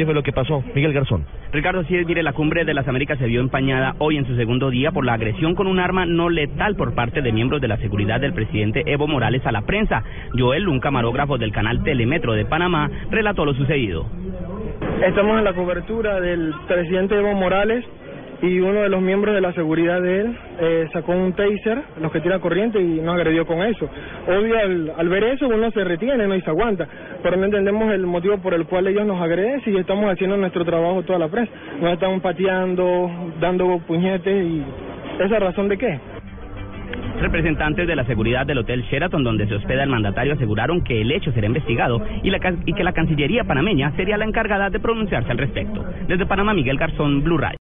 ¿Qué fue lo que pasó? Miguel Garzón. Ricardo, sí, mire, la cumbre de las Américas se vio empañada hoy en su segundo día por la agresión con un arma no letal por parte de miembros de la seguridad del presidente Evo Morales a la prensa. Joel, un camarógrafo del canal Telemetro de Panamá, relató lo sucedido. Estamos en la cobertura del presidente Evo Morales y uno de los miembros de la seguridad de él eh, sacó un taser, los que tiran corriente y nos agredió con eso. Obvio, al, al, ver eso uno se retiene ¿no? y se aguanta, pero no entendemos el motivo por el cual ellos nos agreden si estamos haciendo nuestro trabajo toda la prensa. Nos están pateando, dando puñetes y esa razón de qué. Representantes de la seguridad del Hotel Sheraton, donde se hospeda el mandatario, aseguraron que el hecho será investigado y, la, y que la Cancillería panameña sería la encargada de pronunciarse al respecto. Desde Panamá, Miguel Garzón, Blue Radio.